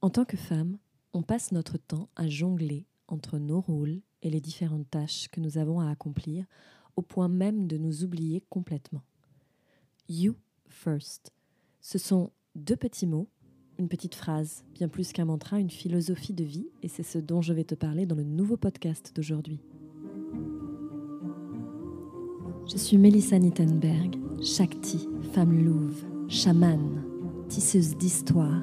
En tant que femme, on passe notre temps à jongler entre nos rôles et les différentes tâches que nous avons à accomplir, au point même de nous oublier complètement. You first. Ce sont deux petits mots, une petite phrase, bien plus qu'un mantra, une philosophie de vie, et c'est ce dont je vais te parler dans le nouveau podcast d'aujourd'hui. Je suis Melissa Nittenberg, Shakti, femme louve, chamane, tisseuse d'histoire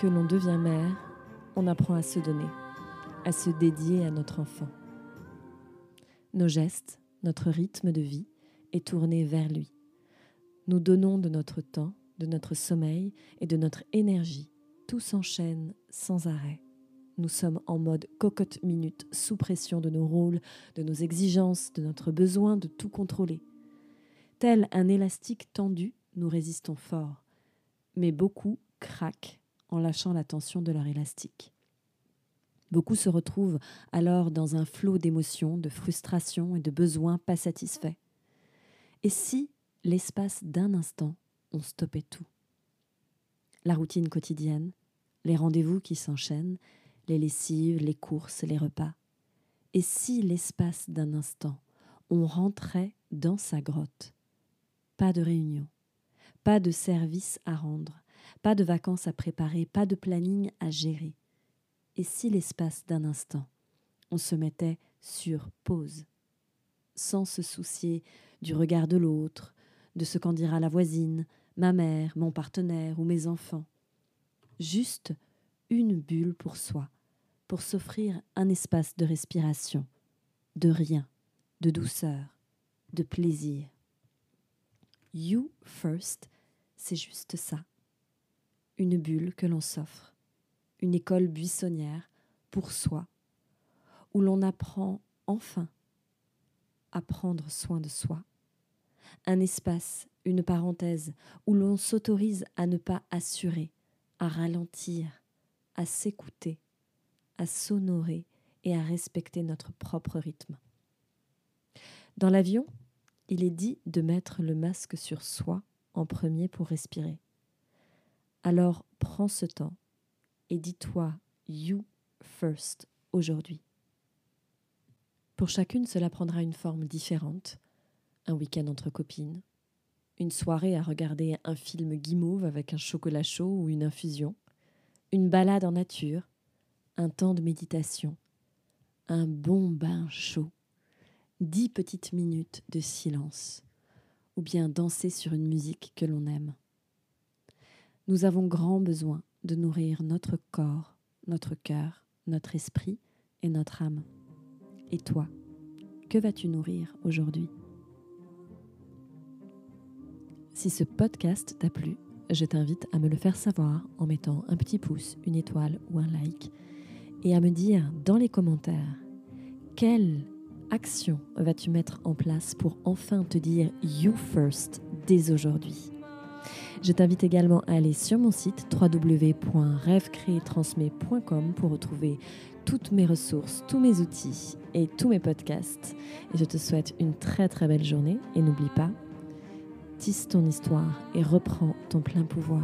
Que l'on devient mère, on apprend à se donner, à se dédier à notre enfant. Nos gestes, notre rythme de vie est tourné vers lui. Nous donnons de notre temps, de notre sommeil et de notre énergie. Tout s'enchaîne sans arrêt. Nous sommes en mode cocotte minute, sous pression de nos rôles, de nos exigences, de notre besoin de tout contrôler. Tel un élastique tendu, nous résistons fort. Mais beaucoup craquent en lâchant la tension de leur élastique. Beaucoup se retrouvent alors dans un flot d'émotions, de frustrations et de besoins pas satisfaits. Et si, l'espace d'un instant, on stoppait tout? La routine quotidienne, les rendez-vous qui s'enchaînent, les lessives, les courses, les repas. Et si, l'espace d'un instant, on rentrait dans sa grotte? Pas de réunion, pas de service à rendre, pas de vacances à préparer, pas de planning à gérer. Et si l'espace d'un instant, on se mettait sur pause, sans se soucier du regard de l'autre, de ce qu'en dira la voisine, ma mère, mon partenaire ou mes enfants. Juste une bulle pour soi, pour s'offrir un espace de respiration, de rien, de douceur, de plaisir. You first, c'est juste ça une bulle que l'on s'offre, une école buissonnière pour soi, où l'on apprend enfin à prendre soin de soi, un espace, une parenthèse, où l'on s'autorise à ne pas assurer, à ralentir, à s'écouter, à s'honorer et à respecter notre propre rythme. Dans l'avion, il est dit de mettre le masque sur soi en premier pour respirer. Alors prends ce temps et dis-toi You first aujourd'hui. Pour chacune, cela prendra une forme différente. Un week-end entre copines, une soirée à regarder un film guimauve avec un chocolat chaud ou une infusion, une balade en nature, un temps de méditation, un bon bain chaud, dix petites minutes de silence, ou bien danser sur une musique que l'on aime. Nous avons grand besoin de nourrir notre corps, notre cœur, notre esprit et notre âme. Et toi, que vas-tu nourrir aujourd'hui? Si ce podcast t'a plu, je t'invite à me le faire savoir en mettant un petit pouce, une étoile ou un like et à me dire dans les commentaires quelle action vas-tu mettre en place pour enfin te dire You First dès aujourd'hui? Je t'invite également à aller sur mon site www.rêvecréetransmet.com pour retrouver toutes mes ressources, tous mes outils et tous mes podcasts. Et je te souhaite une très très belle journée et n'oublie pas, tisse ton histoire et reprends ton plein pouvoir.